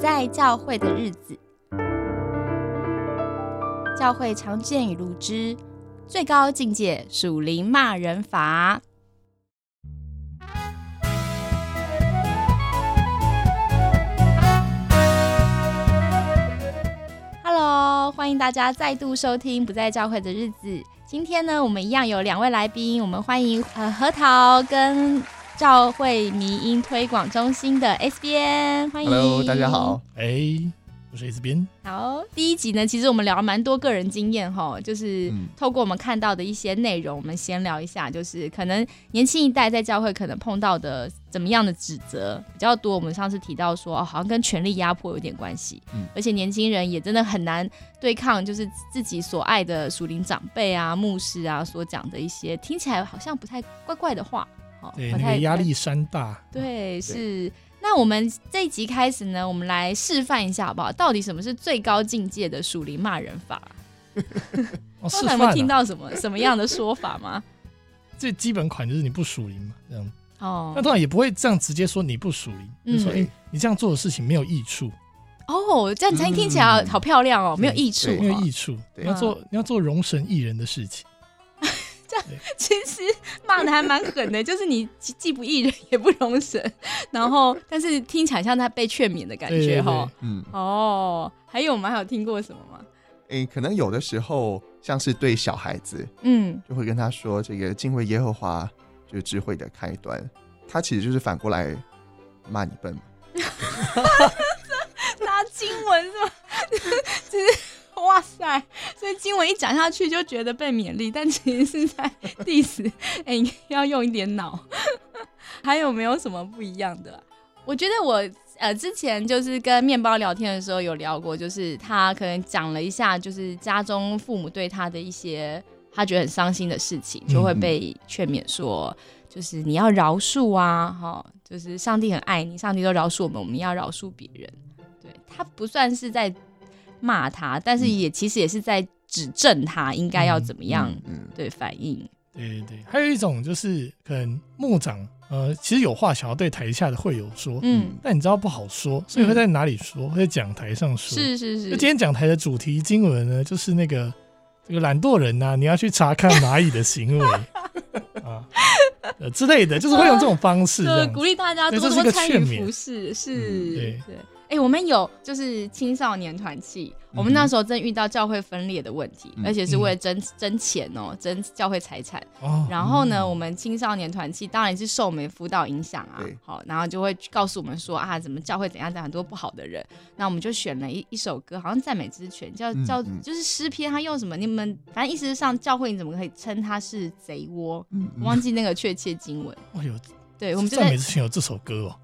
在教会的日子，教会常见与录之最高境界属灵骂人法。Hello，欢迎大家再度收听《不在教会的日子》。今天呢，我们一样有两位来宾，我们欢迎呃核桃跟教会迷音推广中心的 S 边，欢迎。Hello，大家好。哎，我是 S 边。好，第一集呢，其实我们聊了蛮多个人经验哈，就是嗯透过我们看到的一些内容，我们先聊一下，就是可能年轻一代在教会可能碰到的怎么样的指责比较多。我们上次提到说，哦，好像跟权力压迫有点关系，嗯而且年轻人也真的很难对抗，就是自己所爱的属灵长辈啊、牧师啊所讲的一些听起来好像不太怪怪的话，哦对，那个压力山大。对，是。那我们这一集开始呢，我们来示范一下好不好？到底什么是最高境界的属灵骂人法？哦，示范啊。听到什么什么样的说法吗？最基本款就是你不属灵嘛，这样。哦那当然也不会这样直接说你不属灵，嗯就说，哎，你这样做的事情没有益处，哦，这样听听起来好漂亮哦，没有益处对没有哦。益处。你要做，你要做容神益人的事情。其实骂的还蛮狠的，就是你既既不义人也不容神，然后但是听起来像他被劝勉的感觉哈。嗯，哦，还有我们还有听过什么吗？诶，可能有的时候像是对小孩子，嗯，就会跟他说，这个敬畏耶和华就是智慧的开端。他其实就是反过来骂你笨嘛。拿经文是吗？就是哇塞，所以经文一讲下去就觉得被勉励，但其实是在 diss，哎、你要用一点脑。还有没有什么不一样的啊、我觉得我呃之前就是跟面包聊天的时候有聊过，就是他可能讲了一下，就是家中父母对他的一些他觉得很伤心的事情，就会被劝勉说，就是你要饶恕啊，哈，就是上帝很爱你，上帝都饶恕我们，我们要饶恕别人。对他不算是在骂他，但是也其实也是在指正他应该要怎么样、嗯，对反应。对对对，还有一种就是可能牧长，呃，其实有话想要对台下的会友说，嗯，但你知道不好说，所以会在哪里说？会在讲台上说。是是那今天讲台的主题经文呢，就是那个这个懒惰人呐、你要去查看蚂蚁的行为 啊，呃之类的，就是会用这种方式。鼓励大家多多参与服饰，是，嗯对对。哎、我们有就是青少年团契，我们那时候正遇到教会分裂的问题，嗯而且是为了争争钱哦，争教会财产。哦，然后呢，我们青少年团契当然是受我们辅导影响啊，好，然后就会告诉我们说啊，怎么教会怎样怎样，很多不好的人。那我们就选了一一首歌，好像赞美之泉，叫叫就是诗篇，他用什么？你们反正意思是上，教会你怎么可以称它是贼窝？嗯我忘记那个确切经文。哎呦对，我们赞美之泉有这首歌哦，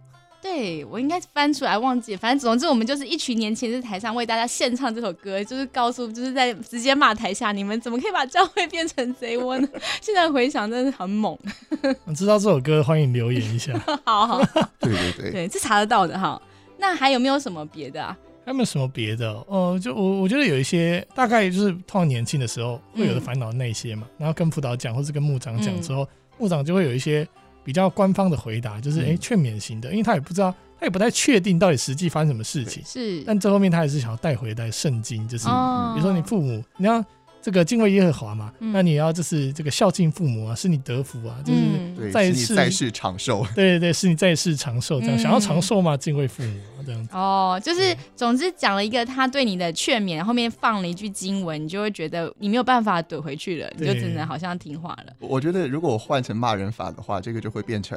对我应该翻出来忘记，反正总之我们就是一群年轻人在台上为大家献唱这首歌，就是告诉就是在直接骂台下你们怎么可以把教会变成贼窝呢？现在回想真的很猛，知道这首歌欢迎留言一下。好好 对对对，对，这查得到的哈。那还有没有什么别的啊？还有没有什么别的哦？呃，就我我觉得有一些大概就是通常年轻的时候会有的嗯烦恼那些嘛，然后跟辅导讲或是跟牧长讲之后，牧长就会有一些比较官方的回答，就是嗯。哎劝勉型的，因为他也不知道，他也不太确定到底实际发生什么事情，是，但最后面他还是想要带回来圣经，就是哦。比如说你父母，你要这个敬畏耶和华嘛，嗯那你要就是这个孝敬父母啊，是你得福啊，就是、在世在世长寿。对对对，是你在世长寿，这样、嗯想要长寿嘛，敬畏父母啊，这样子。哦，就是对总之讲了一个他对你的劝勉，后面放了一句经文，你就会觉得你没有办法怼回去了，你就只能好像听话了。我觉得如果我换成骂人法的话，这个就会变成。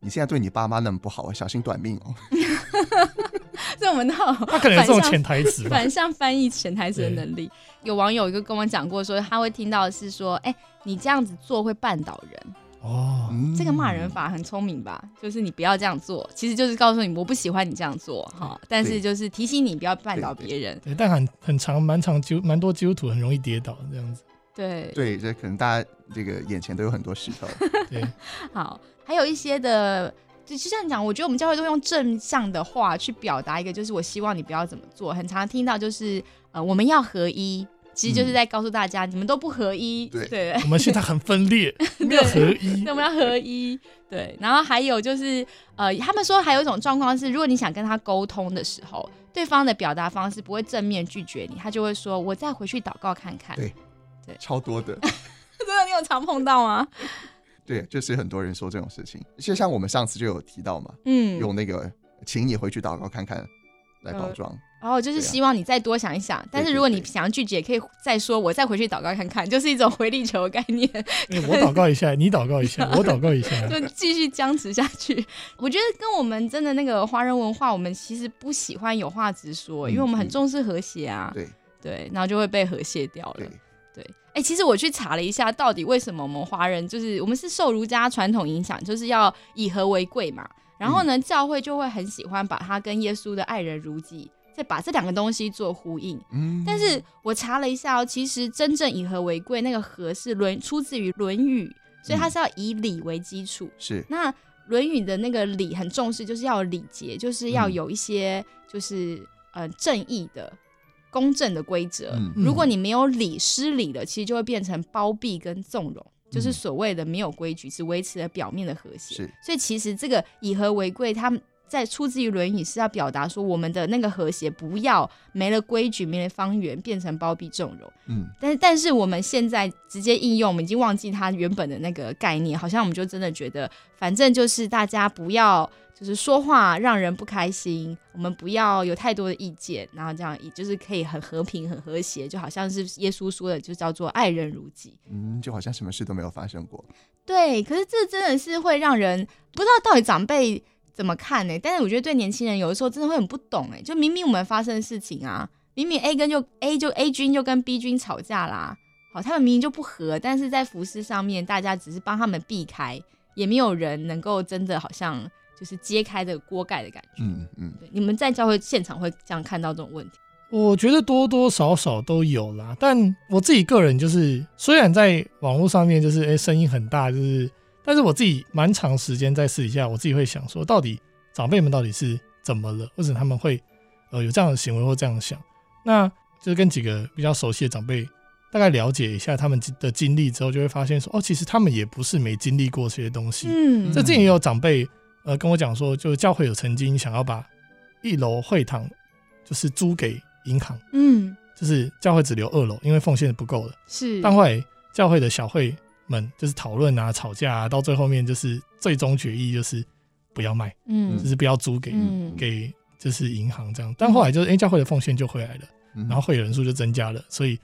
你现在对你爸妈那么不好，小心短命哦。所以我们到他可能有这种反向潜台词。反向翻译潜台词的能力。有网友一个跟我讲过说，他会听到的是说，哎、你这样子做会绊倒人。哦，嗯这个骂人法很聪明吧？就是你不要这样做，其实就是告诉你我不喜欢你这样做哈，但是就是提醒你不要绊倒别人。对，但很很长，蛮长基蛮多基督徒很容易跌倒这样子。对，对，这可能大家这个眼前都有很多石头。对，好，还有一些的。就就像你讲，我觉得我们教会都用正向的话去表达一个，就是我希望你不要怎么做。很常听到就是呃，我们要合一，其实就是在告诉大家，你们都不合一。对对我们现在很分裂，没有合一那，。我们要合一。对，然后还有就是，呃，他们说还有一种状况是，如果你想跟他沟通的时候，对方的表达方式不会正面拒绝你，他就会说：“我再回去祷告看看。”对对超多的。真的，你有常碰到吗？对，就是很多人说这种事情，就像我们上次就有提到嘛，嗯，用那个请你回去祷告看看来包呃装。然后就是希望你再多想一想，但是如果你想要拒绝，也可以再说，我再回去祷告看看，就是一种回力球的概念，哎我祷告一下，你祷告一下，我祷告一下。就继续僵持下去。我觉得跟我们真的那个华人文化，我们其实不喜欢有话直说，因为我们很嗯重视和谐啊，对对，然后就会被和谐掉了哎、其实我去查了一下，到底为什么我们华人就是我们是受儒家传统影响，就是要以和为贵嘛。然后呢，教会就会很喜欢把它跟耶稣的爱人如己，再把这两个东西做呼应。嗯，但是我查了一下哦，其实真正以和为贵，那个和是论出自于《论语》，所以它是要以礼为基础。是那《论语》的那个礼很重视，就是要有礼节，就是要嗯有一些就是呃正义的、公正的规则。嗯如果你没有理失礼了，其实就会变成包庇跟纵容，就是嗯所谓的没有规矩，只维持了表面的和谐。是所以其实这个以和为贵，他们在出自于《论语》，是要表达说我们的那个和谐不要没了规矩、没了方圆，变成包庇纵容。嗯但是但是我们现在直接应用，我们已经忘记它原本的那个概念，好像我们就真的觉得，反正就是大家不要就是说话让人不开心，我们不要有太多的意见，然后这样也就是可以很和平、很和谐，就好像是耶稣说的，就叫做爱人如己。嗯，就好像什么事都没有发生过。对，可是这真的是会让人不知道到底长辈怎么看呢、但是我觉得对年轻人有的时候真的会很不懂哎、就明明我们发生的事情啊，明明 A 跟就 A 就 A 君就跟 B 君吵架啦，好，他们明明就不和，但是在服饰上面大家只是帮他们避开，也没有人能够真的好像就是揭开这个锅盖的感觉。嗯嗯，对，你们在教会现场会这样看到这种问题？我觉得多多少少都有啦，但我自己个人就是，虽然在网络上面就是哎、诶声音很大，就是，但是我自己蛮长时间在私底下，我自己会想说，到底长辈们到底是怎么了，或者他们会呃有这样的行为或这样想，那就是跟几个比较熟悉的长辈大概了解一下他们的经历之后，就会发现说，哦，其实他们也不是没经历过这些东西，嗯。这之前也有长辈呃跟我讲说，就是教会有曾经想要把一楼会堂就是租给银行，嗯，就是教会只留二楼，因为奉献是不够的。是，但后来教会的小会们就是讨论啊、吵架啊，到最后面就是最终决议就是不要卖，嗯就是不要租给、嗯给就是银行这样。但后来就是哎、诶教会的奉献就回来了，嗯然后会员人数就增加了，所以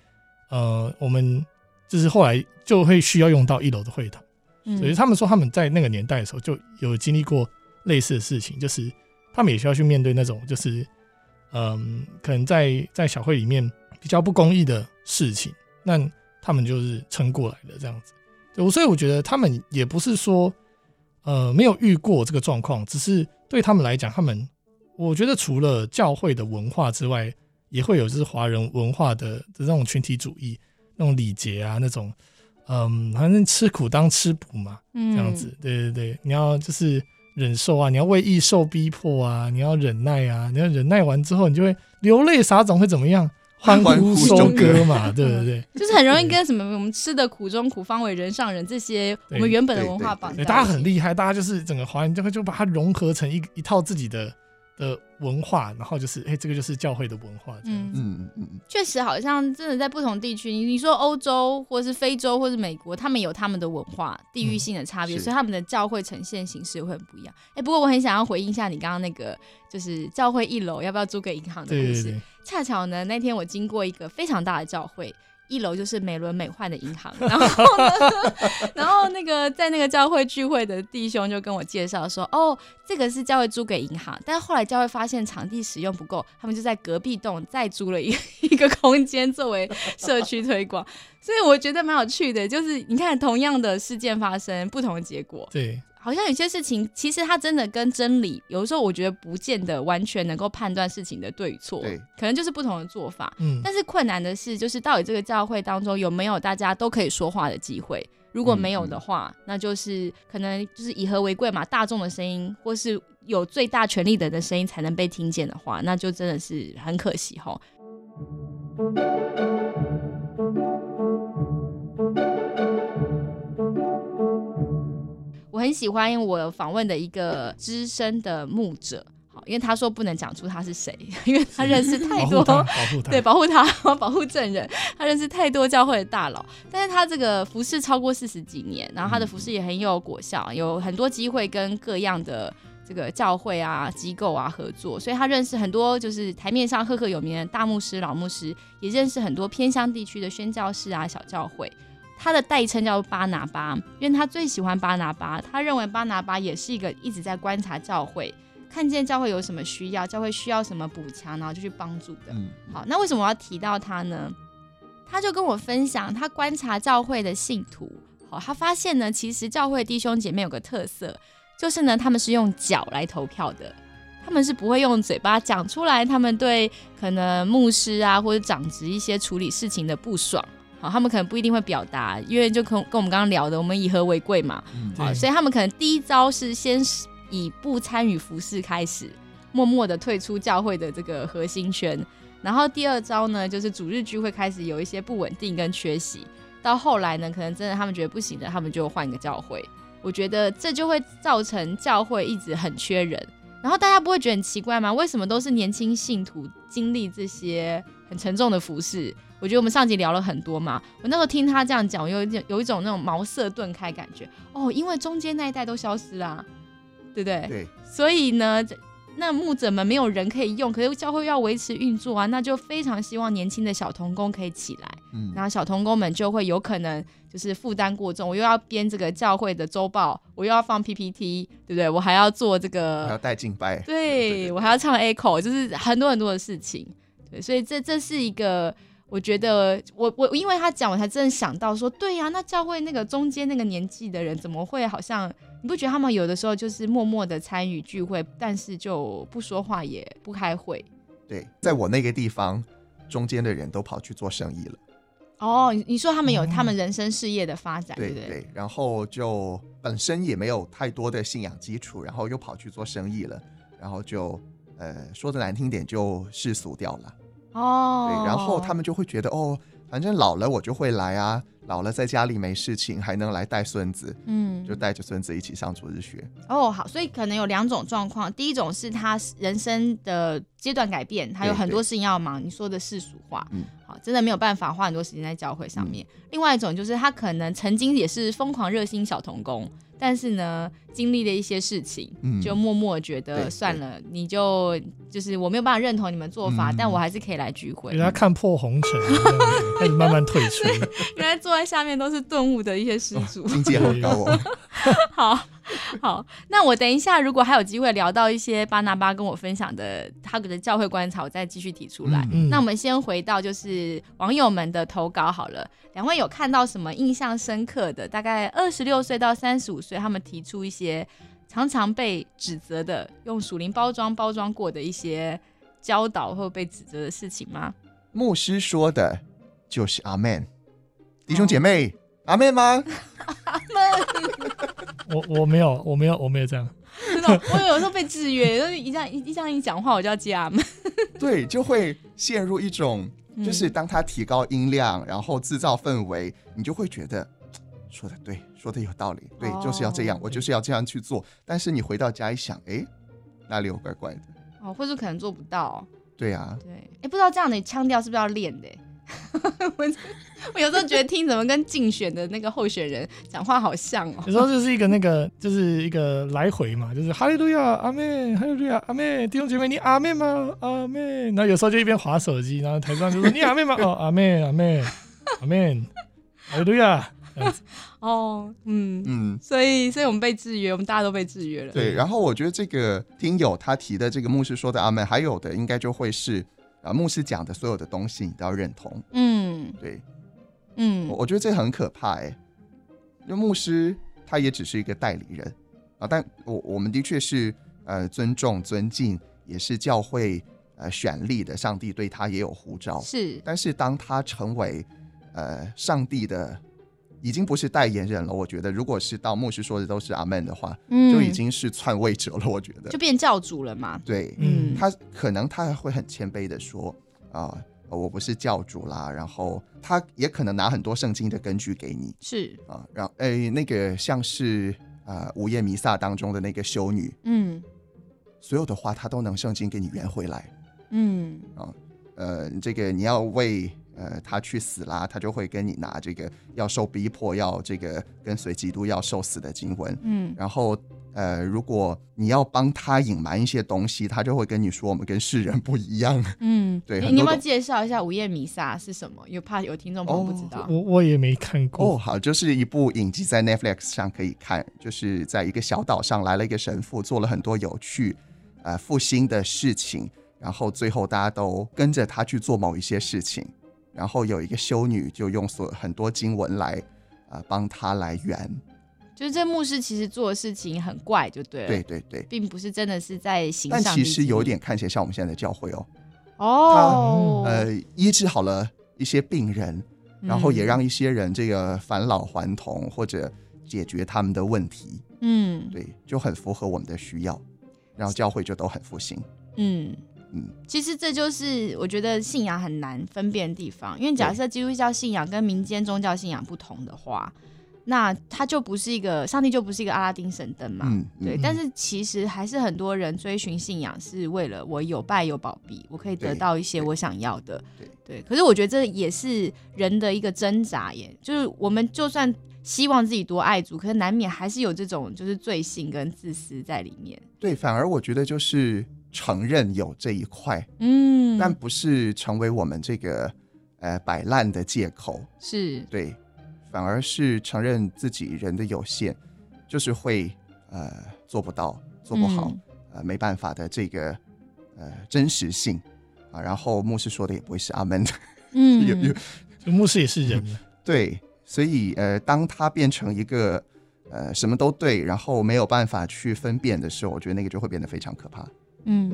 呃我们就是后来就会需要用到一楼的会堂。嗯所以他们说他们在那个年代的时候就有经历过类似的事情，就是他们也需要去面对那种就是嗯，可能在在小会里面比较不公义的事情，那他们就是撑过来的这样子。对，所以我觉得他们也不是说呃没有遇过这个状况，只是对他们来讲，他们我觉得除了教会的文化之外，也会有就是华人文化的这种群体主义、那种礼节啊，那种嗯，反正吃苦当吃补嘛，这这样子。对对对，你要就是忍受啊，你要为义受逼迫啊，你要忍耐啊，你要忍耐完之后，你就会流泪撒种，会怎么样？欢欢呼呼收收割割嘛，对不对？就是很容易跟什么我们吃的苦中苦，方为人上人这些我们原本的文化绑在对，一起。大家很厉害，大家就是整个华人就会就把它融合成一一套自己的的文化，然后就是哎、这个就是教会的文化，嗯。嗯嗯嗯，确实好像真的在不同地区，你你说欧洲或是非洲或是美国，他们有他们的文化地域性的差别，是所以他们的教会呈现形式会很不一样。哎、不过我很想要回应一下你刚刚那个，就是教会一楼要不要租给银行的故事。恰巧呢，那天我经过一个非常大的教会，一楼就是美轮美奂的银行，然后呢，然后那个在那个教会聚会的弟兄就跟我介绍说，哦，这个是教会租给银行，但是后来教会发现场地使用不够，他们就在隔壁栋再租了一一个空间作为社区推广，所以我觉得蛮有趣的，就是你看同样的事件发生，不同的结果，对。好像有些事情，其实它真的跟真理，有的时候我觉得不见得完全能够判断事情的对错，对可能就是不同的做法。嗯，但是困难的是，就是到底这个教会当中有没有大家都可以说话的机会？如果没有的话，那就是可能就是以和为贵嘛，大众的声音或是有最大权力的人的声音才能被听见的话，那就真的是很可惜吼。我很喜欢我访问的一个资深的牧者，好，因为他说不能讲出他是谁，因为他认识太多保护他，保护他，对，保护他，保护证人。他认识太多教会的大佬，但是他这个服饰超过四十几年，然后他的服饰也很有果效，有很多机会跟各样的这个教会啊、机构啊合作，所以他认识很多就是台面上赫赫有名的大牧师、老牧师，也认识很多偏乡地区的宣教士啊、小教会。他的代称叫巴拿巴，因为他最喜欢巴拿巴，他认为巴拿巴也是一个一直在观察教会。看见教会有什么需要，教会需要什么补强，然后就去帮助的。嗯，好，那为什么我要提到他呢？他就跟我分享，他观察教会的信徒，好，他发现呢，其实教会弟兄姐妹有个特色，就是呢，他们是用脚来投票的，他们是不会用嘴巴讲出来，他们对可能牧师啊或者长职一些处理事情的不爽，好，他们可能不一定会表达，因为就跟跟我们刚刚聊的，我们以和为贵嘛，嗯好，所以他们可能第一招是先以不参与服饰开始，默默的退出教会的这个核心圈。然后第二招呢，就是主日聚会开始有一些不稳定跟缺席，到后来呢，可能真的他们觉得不行的，他们就换一个教会。我觉得这就会造成教会一直很缺人。然后大家不会觉得很奇怪吗？为什么都是年轻信徒经历这些很沉重的服饰？我觉得我们上集聊了很多嘛，我那时候听他这样讲，我有一点有一种那种茅塞顿开感觉。哦，因为中间那一代都消失啦、对不对？对，所以呢，那牧者们没有人可以用，可是教会要维持运作啊，那就非常希望年轻的小童工可以起来，嗯然后小童工们就会有可能就是负担过重，我又要编这个教会的周报，我又要放 PPT，对不对？我还要做这还要个，带敬拜，对我还要唱 echo，就是很多很多的事情，对，所以这这是一个。我觉得我我因为他讲，我才真的想到说，对呀、那教会那个中间那个年纪的人，怎么会好像你不觉得他们有的时候就是默默的参与聚会，但是就不说话也不开会？对，在我那个地方，中间的人都跑去做生意了，哦，你你说他们有哦他们人生事业的发展，对不对？对对，然后就本身也没有太多的信仰基础，然后又跑去做生意了，然后就呃说的难听点就世俗掉了，哦，对，然后他们就会觉得哦，反正老了我就会来啊，老了在家里没事情还能来带孙子，嗯。就带着孙子一起上主日学，哦好，所以可能有两种状况，第一种是他人生的阶段改变，他有很多事情要忙，你说的世俗化，嗯。好，真的没有办法花很多时间在教会上面。另外一种就是他可能曾经也是疯狂热心小童工，但是呢，经历了一些事情，嗯就默默觉得算了，你就就是我没有办法认同你们做法，嗯但我还是可以来聚会人家看破红尘，开始慢慢退出。原来坐在下面都是顿悟的一些施主。境界好高哦。好 好，那我等一下，如果还有机会聊到一些巴拿巴跟我分享的他的教会观察，我再继续提出来。嗯，那我们先回到就是网友们的投稿好了。两位有看到什么印象深刻的？大概二十六岁到三十五岁，他们提出一些常常被指责的，用属灵包装包装过的一些教导或被指责的事情吗？牧师说的就是阿门，弟兄姐妹，阿妹吗？阿妹 我我没有，我没有，我没有这样。真的，我有时候被制约，就是一这样一一这样一讲话，我就要接阿妹。对，就会陷入一种，嗯就是当他提高音量，然后制造氛围，你就会觉得说的对，说的有道理，对，哦就是要这样，我就是要这样去做。但是你回到家一想，哎，哪里有怪怪的？哦，或者可能做不到。对啊，对，哎，不知道这样的腔调是不是要练的？我我有时候觉得听怎么跟竞选的那个候选人讲话好像哦。有时候就是一个那个，就是一个来回嘛，就是哈利路亚，阿妹，哈利路亚，阿妹，弟兄姐妹，你阿妹吗？阿妹。然后有时候就一边划手机，然后台上就说你阿妹吗？哦，阿妹，阿妹，阿妹，哈利路亚。哦，嗯，嗯，所以所以我们被制约，我们大家都被制约了。对。然后我觉得这个听友他提的这个牧师说的阿妹，还有的应该就会是啊，牧师讲的所有的东西你都要认同。嗯。对。嗯。我，我觉得这很可怕哎，因为牧师他也只是一个代理人啊，但我我们的确是呃尊重尊敬，也是教会呃选立的，上帝对他也有呼召。是。但是当他成为呃上帝的，已经不是代言人了。我觉得，如果是到牧师说的都是阿门的话，嗯就已经是篡位者了。我觉得就，变教主了嘛。对嗯他可能他会很谦卑的说啊、我不是教主啦。然后他也可能拿很多圣经的根据给你是，啊，然后诶那个像是呃午夜弥撒当中的那个修女，嗯所有的话他都能圣经给你圆回来。嗯啊呃，这个你要为呃他去死啦，他就会跟你拿这个要受逼迫，要这个跟随基督要受死的经文。嗯然后呃，如果你要帮他隐瞒一些东西，他就会跟你说我们跟世人不一样。嗯，对你你要不要介绍一下午夜弥撒是什么？有怕有听众朋友不知道。我我也没看过哦，好，就是一部影集在 Netflix 上可以看，就是在一个小岛上来了一个神父，做了很多有趣呃复兴的事情，然后最后大家都跟着他去做某一些事情，然后有一个修女就用所很多经文来呃帮他来圆，就是这牧师其实做的事情很怪，就对了。对，对对，并不是真的是在行但。其实有点看起来像我们现在的教会哦，哦，呃，医治好了一些病人，然后也嗯让一些人这个返老还童或者解决他们的问题，嗯。对，就很符合我们的需要，然后教会就都很复兴。嗯嗯，其实这就是我觉得信仰很难分辨的地方，因为假设基督教信仰跟民间宗教信仰不同的话，那它就不是一个上帝就不是一个阿拉丁神灯嘛。嗯，对，嗯但是其实还是很多人追寻信仰是为了我有拜有保庇，我可以得到一些我想要的。对对，可是我觉得这也是人的一个挣扎耶，就是我们就算希望自己多爱主，可是难免还是有这种就是罪性跟自私在里面。对，反而我觉得就是承认有这一块，嗯，但不是成为我们这个呃摆烂的借口。是。对，反而是承认自己人的有限，就是会呃做不到、做不好、嗯。呃没办法的这个呃真实性。啊。然后牧师说的也不会是阿门的，嗯，有 有。就牧师也是人。啊，对，所以呃，当他变成一个呃什么都对，然后没有办法去分辨的时候，我觉得那个就会变得非常可怕。嗯。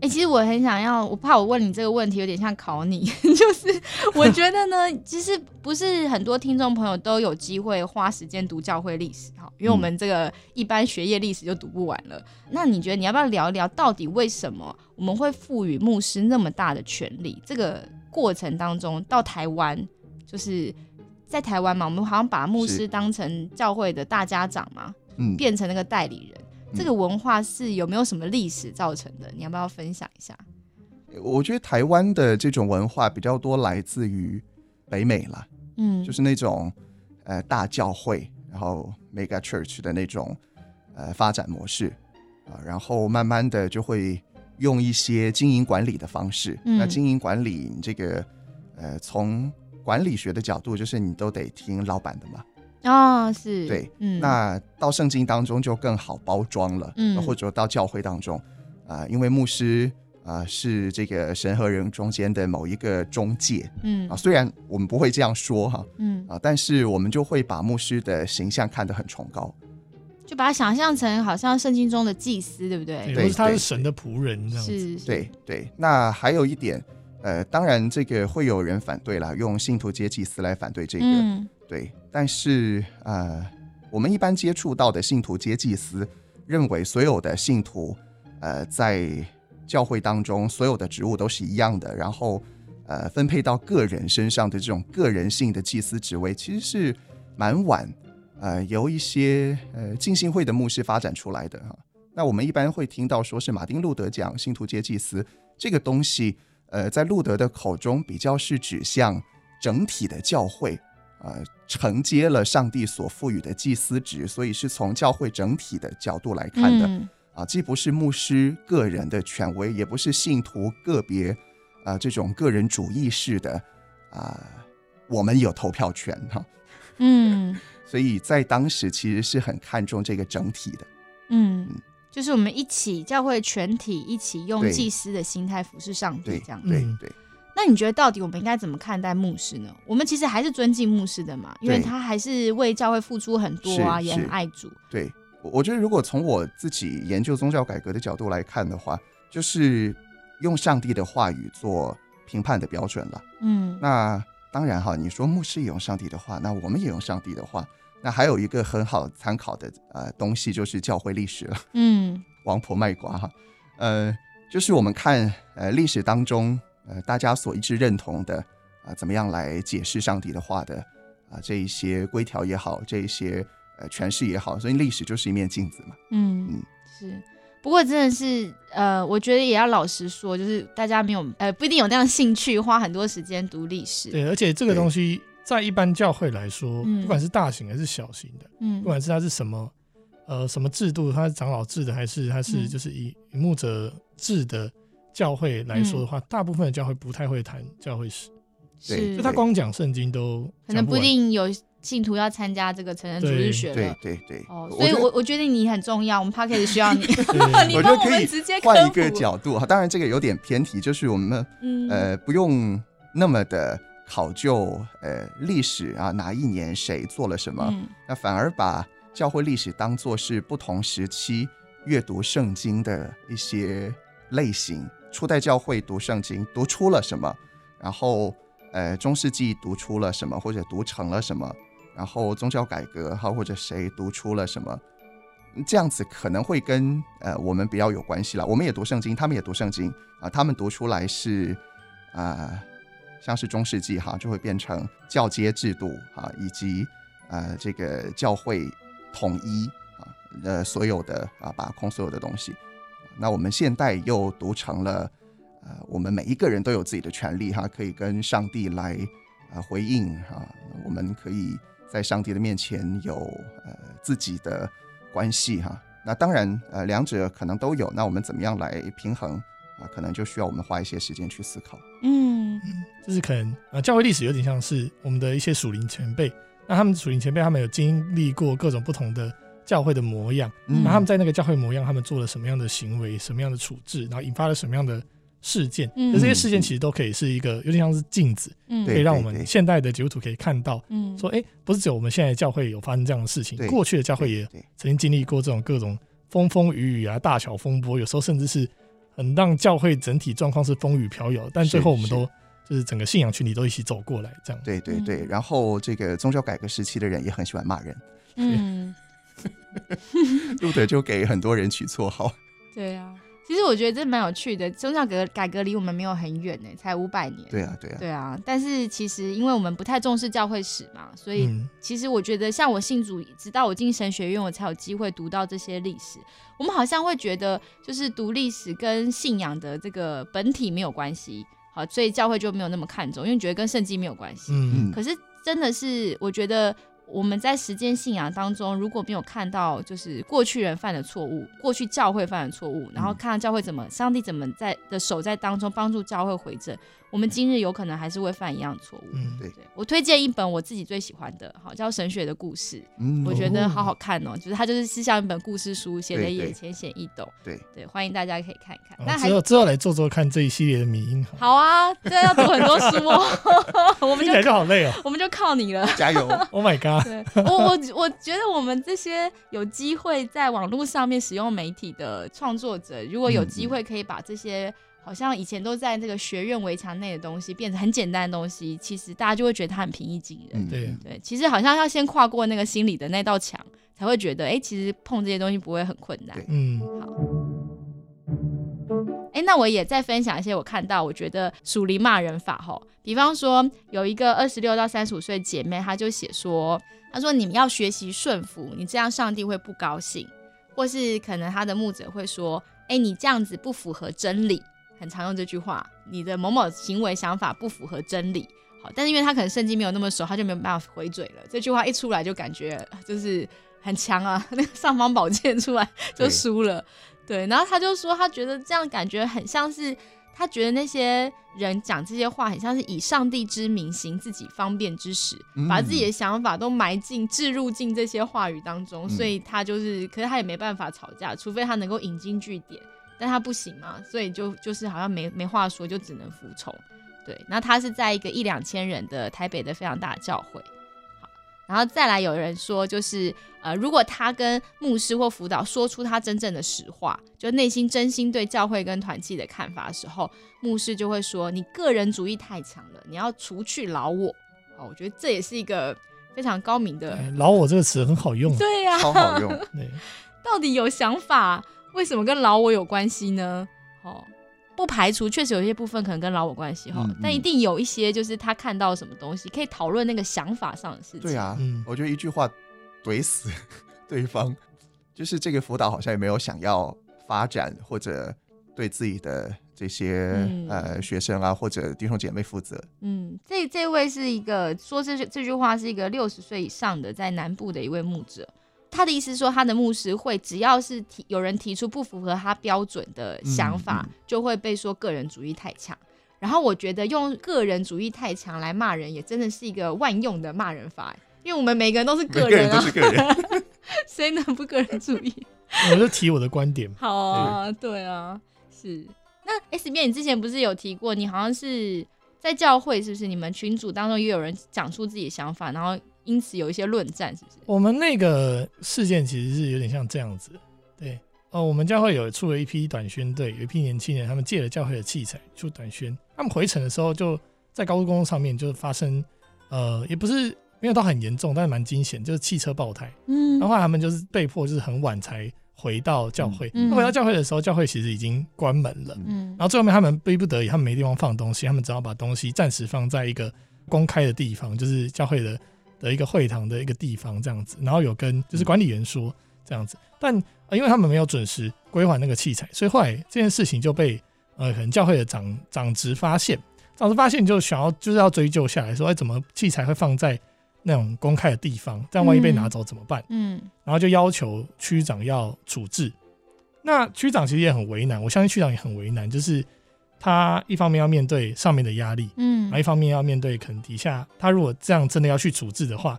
哎、其实我很想要，我怕我问你这个问题有点像考你，就是我 觉得呢，其实不是很多听众朋友都有机会花时间读教会历史哈，因为我们这个一般学业历史就读不完了。那你觉得你要不要聊一聊，到底为什么我们会赋予牧师那么大的权利？这个过程当中，到台湾就是在台湾嘛，我们好像把牧师是当成教会的大家长嘛，嗯，变成那个代理人。这个文化是有没有什么历史造成的？你要不要分享一下？我觉得台湾的这种文化比较多来自于北美啦，嗯，就是那种呃大教会，然后 mega church 的那种呃发展模式啊、然后慢慢的就会用一些经营管理的方式。嗯那经营管理你这个呃从管理学的角度，就是你都得听老板的嘛。哦，是，对，嗯，那到圣经当中就更好包装了，嗯或者到教会当中啊、因为牧师啊、是这个神和人中间的某一个中介嗯啊，虽然我们不会这样说哈嗯，啊，但是我们就会把牧师的形象看得很崇高。就把它想象成好像圣经中的祭司，对不对？对他是神的仆人这样子。是对，对，那还有一点，呃，当然这个会有人反对啦，用信徒接祭司来反对这个，嗯对，但是呃，我们一般接触到的信徒接祭司，认为所有的信徒，呃，在教会当中所有的职务都是一样的，然后呃，分配到个人身上的这种个人性的祭司职位，其实是蛮晚，呃，由一些呃浸信会的牧师发展出来的哈。那我们一般会听到说是马丁路德讲信徒接祭司这个东西，呃，在路德的口中比较是指向整体的教会。呃，承接了上帝所赋予的祭司职，所以是从教会整体的角度来看的、嗯啊，既不是牧师个人的权威，也不是信徒个别啊这种个人主义式的啊，我们有投票权哈、嗯 所以在当时其实是很看重这个整体的。嗯，就是我们一起教会全体一起用祭司的心态服侍上帝，这样。子对对，那你觉得到底我们应该怎么看待牧师呢？我们其实还是尊敬牧师的嘛，因为他还是为教会付出很多啊，也很爱主。对，我我觉得如果从我自己研究宗教改革的角度来看的话，就是用上帝的话语做评判的标准了。嗯那当然哈，你说牧师也用上帝的话，那我们也用上帝的话。那还有一个很好参考的呃东西，就是教会历史了，嗯王婆卖瓜哈，呃，就是我们看呃历史当中呃大家所一致认同的啊、怎么样来解释上帝的话的啊、这一些规条也好，这一些呃诠释也好，所以历史就是一面镜子嘛。嗯嗯，是。不过真的是，呃，我觉得也要老实说，就是大家没有，呃，不一定有那样兴趣，花很多时间读历史。对，而且这个对东西在一般教会来说，嗯。不管是大型还是小型的，嗯。不管是它是什么呃什么制度，它是长老制的，还是它是嗯。就是以以牧者制的教会来说的话，大部分的教会不太会谈教会史，对是就他光讲圣经都可能不一定有信徒要参加这个成人主日学对了。对对，哦，所以我我觉得你很重要，我们 p a r k e 需要你，你帮我我觉得可以们直接换一个角度哈，当然这个有点偏题，就是我们嗯。呃不用那么的考究呃历史啊哪一年谁做了什么，嗯那反而把教会历史当做是不同时期阅读圣经的一些类型。初代教会读圣经读出了什么，然后呃中世纪读出了什么，或者读成了什么，然后宗教改革哈或者谁读出了什么，这样子可能会跟呃我们比较有关系了。我们也读圣经，他们也读圣经啊，他们读出来是啊、呃像是中世纪哈，就会变成教阶制度啊，以及呃这个教会统一啊呃所有的啊把控所有的东西。那我们现代又读成了呃我们每一个人都有自己的权利哈，可以跟上帝来呃回应啊，我们可以在上帝的面前有呃自己的关系哈。那当然呃两者可能都有，那我们怎么样来平衡啊？可能就需要我们花一些时间去思考。嗯。就是可能呃教会历史有点像是我们的一些属灵前辈，那他们属灵前辈他们有经历过各种不同的教会的模样，嗯。那他们在那个教会模样，他们做了什么样的行为，什么样的处置，然后引发了什么样的事件，嗯。就这些事件其实都可以是一个有点像是镜子，嗯。可以让我们现代的基督徒可以看到，嗯。说，哎，不是只有我们现在的教会有发生这样的事情对，过去的教会也曾经经历过这种各种风风雨雨啊、大小风波，有时候甚至是很让教会整体状况是风雨飘摇，但最后我们都就是整个信仰群体都一起走过来，这样。对对对，嗯然后这个宗教改革时期的人也很喜欢骂人，嗯，路德就给很多人取绰号。对啊。其实我觉得这蛮有趣的，宗教改革改革离我们没有很远呢，才五百年。对啊对啊，对啊，但是其实因为我们不太重视教会史嘛，所以嗯，其实我觉得，像我信主，直到我进神学院，我才有机会读到这些历史。我们好像会觉得，就是读历史跟信仰的这个本体没有关系，好，所以教会就没有那么看重，因为觉得跟圣经没有关系。嗯，可是真的是，我觉得我们在实践信仰当中，如果没有看到就是过去人犯的错误，过去教会犯的错误，然后看到教会怎么，上帝怎么在的手在当中帮助教会回正，我们今日有可能还是会犯一样的错误。嗯，对对我推荐一本我自己最喜欢的，好叫《神学的故事》，嗯我觉得好好看哦，就是它就是是像一本故事书，写的也浅显易懂。对对，欢迎大家可以看一看。好那还之后之后来做做看这一系列的迷音，好，好啊，对，要读很多书哦，我们就听起来就好累哦。我们就靠你了。加油！Oh my god！对我我我觉得我们这些有机会在网络上面使用媒体的创作者，如果有嗯机会可以把这些好像以前都在这个学院围墙内的东西，变成很简单的东西，其实大家就会觉得它很平易近人。嗯，对。对，其实好像要先跨过那个心理的那道墙，才会觉得，哎、其实碰这些东西不会很困难嗯，好，哎、那我也再分享一些我看到我觉得属灵骂人法吼，比方说有一个二十六到三十五岁姐妹，她就写说，她说你们要学习顺服，你这样上帝会不高兴，或是可能她的牧者会说，哎、你这样子不符合真理，很常用这句话，你的某某行为想法不符合真理。好，但是因为他可能圣经没有那么熟，他就没有办法回嘴了。这句话一出来就感觉就是很强啊，那个尚方宝剑出来就输了。对，然后他就说，他觉得这样感觉很像是，他觉得那些人讲这些话，很像是以上帝之名行自己方便之实，嗯把自己的想法都埋进、置入进这些话语当中，嗯所以他就是，可是他也没办法吵架，除非他能够引经据典，但他不行嘛，所以就就是好像没没话说，就只能服从。对，那他是在一个一两千人的台北的非常大的教会。好，然后再来有人说，就是呃，如果他跟牧师或辅导说出他真正的实话，就内心真心对教会跟团契的看法的时候，牧师就会说：“你个人主义太强了，你要除去老我。”哦，我觉得这也是一个非常高明的。哎老我这个词很好用，对呀、超好用。对，到底有想法，为什么跟老我有关系呢？哦，不排除确实有一些部分可能跟老我关系哈，嗯嗯但一定有一些就是他看到什么东西，可以讨论那个想法上的事情。对啊，嗯我觉得一句话怼死 对方。就是这个辅导好像也没有想要发展或者对自己的这些、嗯呃学生啊或者弟兄姐妹负责。嗯，这这位是一个说这这句话是一个六十岁以上的在南部的一位牧者，他的意思是说他的牧师会只要是提有人提出不符合他标准的想法，嗯嗯就会被说个人主义太强。然后我觉得用个人主义太强来骂人，也真的是一个万用的骂人法，因为我们每个人都是每个人都个人啊，是个人，谁能不个人主义？我就提我的观点。好啊，对啊，是。那 S B，你之前不是有提过，你好像是在教会，是不是？你们群组当中也有人讲出自己的想法，然后因此有一些论战，是不是？我们那个事件其实是有点像这样子，对，哦，我们教会有出了一批短宣队，有一批年轻人，他们借了教会的器材出短宣，他们回程的时候就在高速公路上面就发生，呃，也不是没有到很严重，但是蛮惊险，就是汽车爆胎，嗯。然后他们就是被迫就是很晚才回到教会，回到教会的时候，教会其实已经关门了，嗯。然后最后面他们逼不得已，他们没地方放东西，他们只好把东西暂时放在一个公开的地方，就是教会的的一个会堂的一个地方这样子。然后有跟就是管理员说这样子，但、呃、因为他们没有准时归还那个器材，所以后来这件事情就被呃可能教会的长长职发现，长职发现就想要就是要追究下来说，哎，怎么器材会放在那种公开的地方？这样万一被拿走怎么办？嗯然后就要求区长要处置。那区长其实也很为难，我相信区长也很为难，就是他一方面要面对上面的压力，嗯然后一方面要面对可能底下，他如果这样真的要去处置的话，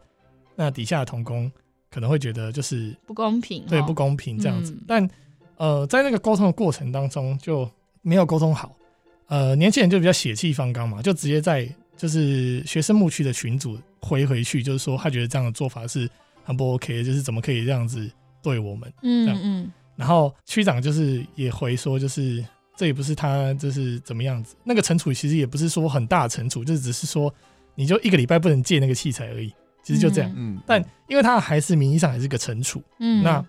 那底下的童工可能会觉得就是不公平，哦对不公平这样子。嗯但呃，在那个沟通的过程当中就没有沟通好，呃，年轻人就比较血气方刚嘛，就直接在就是学生牧区的群组回回去，就是说他觉得这样的做法是很不 OK 的，就是怎么可以这样子对我们。嗯嗯然后区长就是也回说，就是这也不是他就是怎么样子，那个惩处其实也不是说很大的惩处，就是只是说你就一个礼拜不能借那个器材而已，其实就这样。嗯，但因为他还是名义上还是个惩处，嗯，那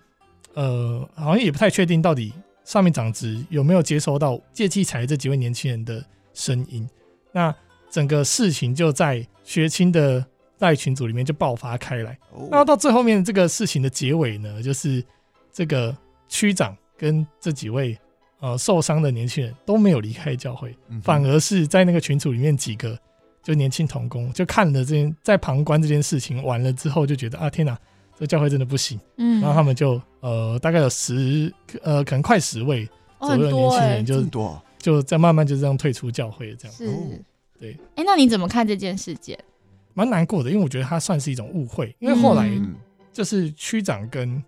呃好像也不太确定到底上面长职有没有接收到借器材这几位年轻人的声音。那整个事情就在学青的在群组里面就爆发开来。那哦，到最后面这个事情的结尾呢，就是这个区长跟这几位呃受伤的年轻人都没有离开教会，嗯反而是在那个群组里面几个就年轻童工就看了这件在旁观这件事情完了之后，就觉得啊天哪，这教会真的不行。嗯，然后他们就呃大概有十呃可能快十位哦左右的年轻人就这么多，就在慢慢就这样退出教会，这样是。哦。对，哎，那你怎么看这件事件？蛮难过的，因为我觉得它算是一种误会，因为后来就是区长跟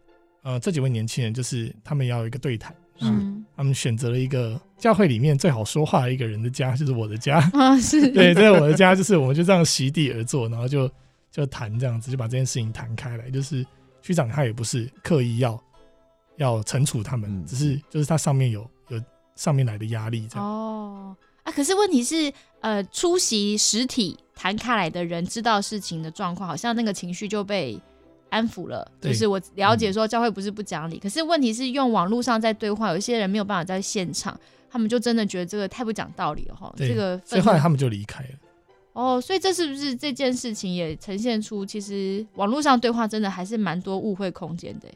呃这几位年轻人，就是他们要有一个对谈，嗯他们选择了一个教会里面最好说话的一个人的家，就是我的家。啊是，对，在我的家，就是我们就这样席地而坐，然后就就谈这样子，就把这件事情谈开来。就是区长他也不是刻意要要惩处他们，嗯只是就是他上面有有上面来的压力这样。哦啊，可是问题是，呃，出席实体谈开来的人知道事情的状况，好像那个情绪就被安抚了。就是我了解说教会不是不讲理，可是问题是用网络上在对话，有一些人没有办法在现场，他们就真的觉得这个太不讲道理了哈。这个所以后来他们就离开了。哦，所以这是不是这件事情也呈现出，其实网络上对话真的还是蛮多误会空间的。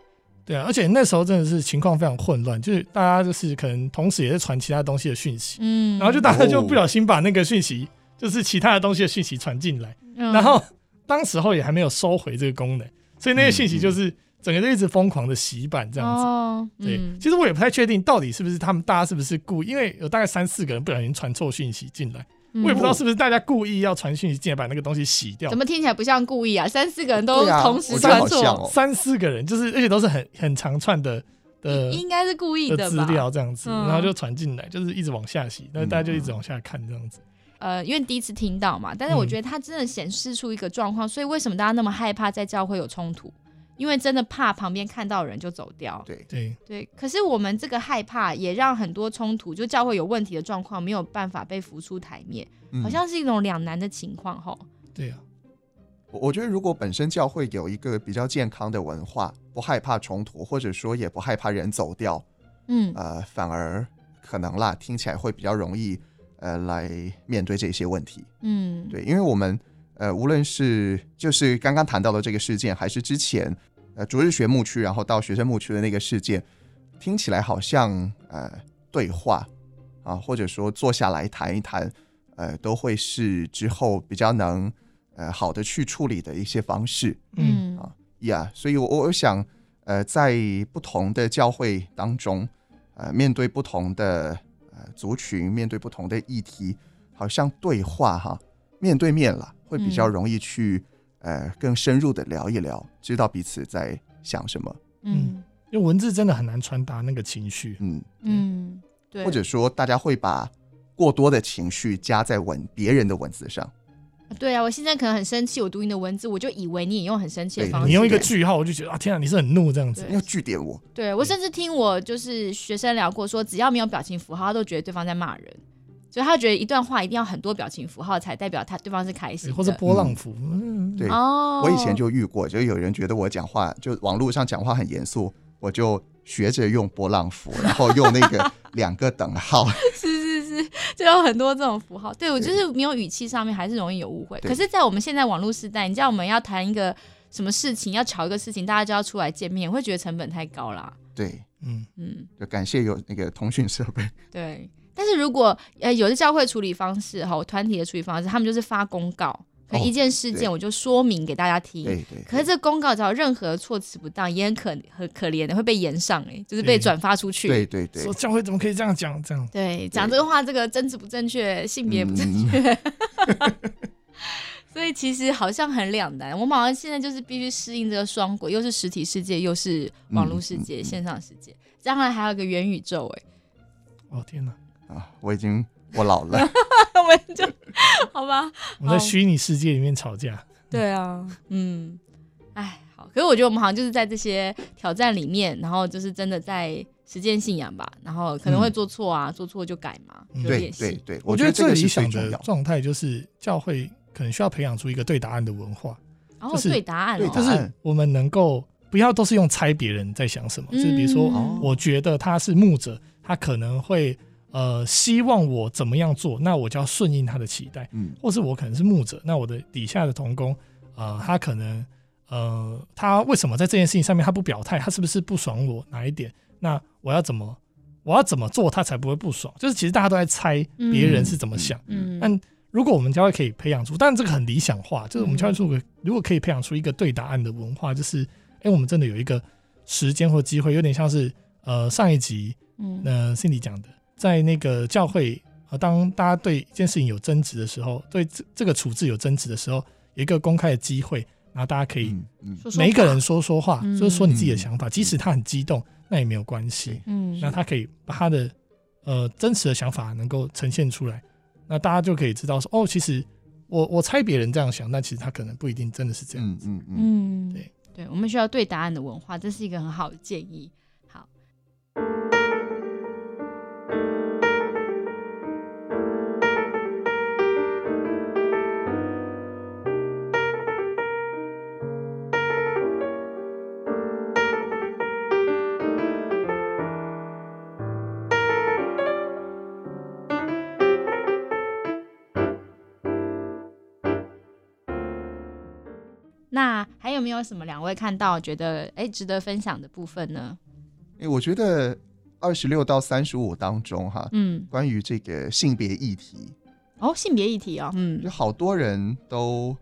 对啊，而且那时候真的是情况非常混乱，就是大家就是可能同时也在传其他东西的讯息，嗯，然后就大家就不小心把那个讯息，就是其他的东西的讯息传进来，嗯然后当时候也还没有收回这个功能，所以那些讯息就是整个就一直疯狂的洗版这样子。哦，对，嗯其实我也不太确定到底是不是他们大家是不是故意，因为有大概三四个人不小心传错讯息进来，嗯我也不知道是不是大家故意要传讯息进来把那个东西洗掉怎。么听起来不像故意啊？三四个人都同时传错，三四个人，就是而且都是很很长串的的应该是故意的资？料这样子，嗯然后就传进来，就是一直往下洗，那嗯大家就一直往下看这样子。呃，因为第一次听到嘛，但是我嗯觉得它真的显示出一个状况，所以为什么大家那么害怕在教会有冲突？因为真的怕旁边看到人就走掉。对，对，对，可是我们这个害怕也让很多冲突，就教会有问题的状况没有办法被浮出台面，嗯好像是一种两难的情况吼。对啊，我我觉得，如果本身教会有一个比较健康的文化，不害怕冲突，或者说也不害怕人走掉，嗯呃，反而可能啦，听起来会比较容易，呃，来面对这些问题。嗯，对，因为我们呃，无论是就是刚刚谈到的这个事件，还是之前呃逐日学牧区，然后到学生牧区的那个事件，听起来好像呃对话啊，或者说坐下来谈一谈，呃，都会是之后比较能呃好的去处理的一些方式嗯啊呀。所以我，我我想，呃，在不同的教会当中，呃，面对不同的呃族群，面对不同的议题，好像对话哈，面对面了，会比较嗯容易去、呃更深入的聊一聊，知道彼此在想什么。嗯因为文字真的很难传达那个情绪。嗯，嗯，对，或者说大家会把过多的情绪加在文别人的文字上。对啊，我现在可能很生气，我读你的文字，我就以为你也用很生气的方式。你用一个句号，我就觉得啊，天啊，你是很怒这样子。你要据点我，对我甚至听我就是学生聊过，说只要没有表情符号，他都觉得对方在骂人，所以他觉得一段话一定要很多表情符号才代表他对方是开心或者波浪符，嗯，对、哦，我以前就遇过，就有人觉得我讲话就网络上讲话很严肃，我就学着用波浪符，然后用那个两个等号。是 就有很多这种符号。对我就是没有语气上面还是容易有误会。可是，在我们现在网络时代，你知道我们要谈一个什么事情，要吵一个事情，大家就要出来见面，会觉得成本太高啦。对，嗯，嗯，就感谢有那个通讯设备。对。但是如果呃有的教会处理方式哈，团体的处理方式，他们就是发公告，可一件事件我就说明给大家听。对对，可是这公告只要任何措辞不当，也很可很可怜的，会被延上哎、就是被对转发出去。对对对。说，教会怎么可以这样讲？这样，对，讲这个话，这个政治不正确，性别不正确，嗯。所以其实好像很两难。我们好像现在就是必须适应这个双轨，又是实体世界，又是网络世界、嗯嗯嗯。线上世界，将来还有一个元宇宙、哎，哦天哪，啊，我已经我老了。我们就 好吧？我们在虚拟世界里面吵架。对啊，嗯，哎，好。可是我觉得我们好像就是在这些挑战里面，然后就是真的在实践信仰吧，然后可能会做错啊，做错就改嘛，嗯对就练习。对对，我觉得这个想的。状态就是教会可能需要培养出一个对答案的文化，然后就是对答案、哦，就是我们能够不要都是用猜别人在想什么，就是比如说，嗯我觉得他是牧者，他可能会呃希望我怎么样做，那我就要顺应他的期待，嗯或是我可能是牧者，那我的底下的童工，呃，他可能呃他为什么在这件事情上面他不表态，他是不是不爽我哪一点？那我要怎么我要怎么做他才不会不爽？就是其实大家都在猜别人是怎么想。嗯，但如果我们教会可以培养出，但这个很理想化，就是我们教会如果如果可以培养出一个对答案的文化，就是哎、我们真的有一个时间或机会，有点像是呃上一集嗯呃 Cindy 讲的，在那个教会呃，当大家对一件事情有争执的时候，对这这个处置有争执的时候，有一个公开的机会，然后大家可以每一个人说说话，嗯就是说你自己的想法，即使他很激动，那也没有关系。嗯，那他可以把他的呃真实的想法能够呈现出来，那大家就可以知道说，哦，其实我我猜别人这样想，但其实他可能不一定真的是这样子。嗯嗯嗯，嗯，对对，我们需要对答案的文化，这是一个很好的建议。有没有什么两位看到觉得哎值得分享的部分呢？哎，我觉得二十六到三十五当中哈，嗯，关于这个性别议题，哦，性别议题哦，嗯。有好多人都，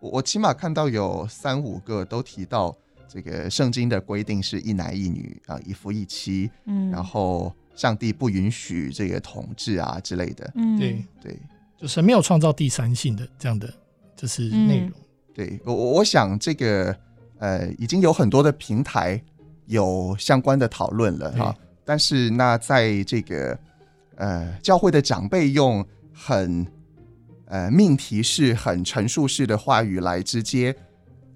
我我起码看到有三五个都提到这个圣经的规定是一男一女啊，一夫一妻，嗯，然后上帝不允许这个统治啊之类的。嗯，对，对。就是没有创造第三性的这样的就是内容。对，我我我想这个呃已经有很多的平台有相关的讨论了哈，但是那在这个呃教会的长辈用很呃命题式、很陈述式的话语来直接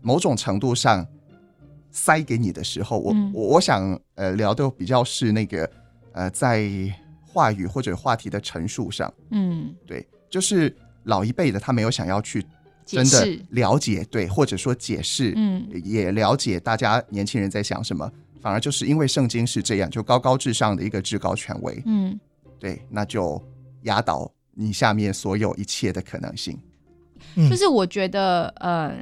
某种程度上塞给你的时候，我、嗯我我想呃聊的比较是那个呃在话语或者话题的陈述上，嗯，对，就是老一辈的他没有想要去解真的，了解，对，或者说解释，嗯也了解大家年轻人在想什么，反而就是因为圣经是这样，就高高至上的一个至高权威，嗯，对，那就压倒你下面所有一切的可能性。嗯就是我觉得，呃，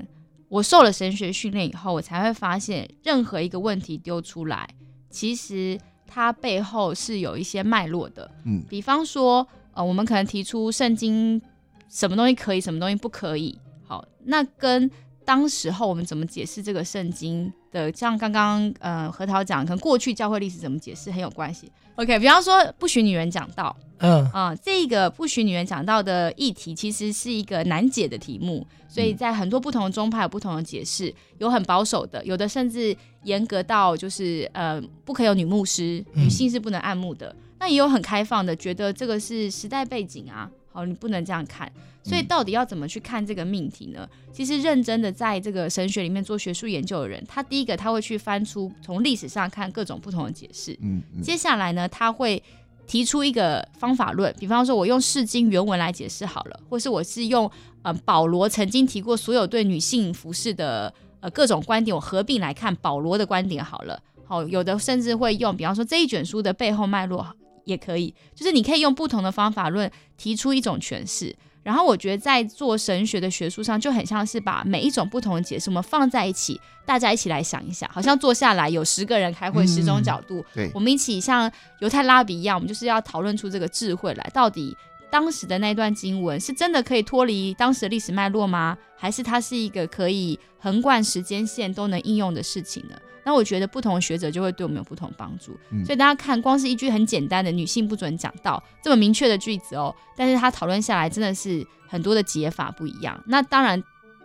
我受了神学训练以后，我才会发现，任何一个问题丢出来，其实它背后是有一些脉络的。嗯比方说，呃，我们可能提出圣经什么东西可以，什么东西不可以。好，那跟当时候我们怎么解释这个圣经的，像刚刚呃核桃讲，可能过去教会历史怎么解释很有关系。OK，比方说不许女人讲道嗯啊、这个不许女人讲道的议题其实是一个难解的题目，所以在很多不同的宗派有不同的解释，有很保守的，有的甚至严格到就是呃不可以有女牧师，嗯女性是不能按牧的。那也有很开放的，觉得这个是时代背景啊，好，你不能这样看。所以到底要怎么去看这个命题呢？其实认真的在这个神学里面做学术研究的人，他第一个他会去翻出从历史上看各种不同的解释，嗯嗯接下来呢，他会提出一个方法论，比方说我用释经原文来解释好了，或是我是用呃保罗曾经提过所有对女性服饰的呃各种观点，我合并来看保罗的观点好了。好，有的甚至会用，比方说这一卷书的背后脉络也可以，就是你可以用不同的方法论提出一种诠释。然后我觉得在做神学的学术上，就很像是把每一种不同的解释，我们放在一起，大家一起来想一想，好像坐下来有十个人开会，嗯十种角度，对我们一起像犹太拉比一样，我们就是要讨论出这个智慧来，到底当时的那段经文是真的可以脱离当时的历史脉络吗？还是它是一个可以横贯时间线都能应用的事情呢？那我觉得不同的学者就会对我们有不同帮助。嗯所以大家看，光是一句很简单的“女性不准讲道”这么明确的句子哦，但是他讨论下来真的是很多的解法不一样。那当然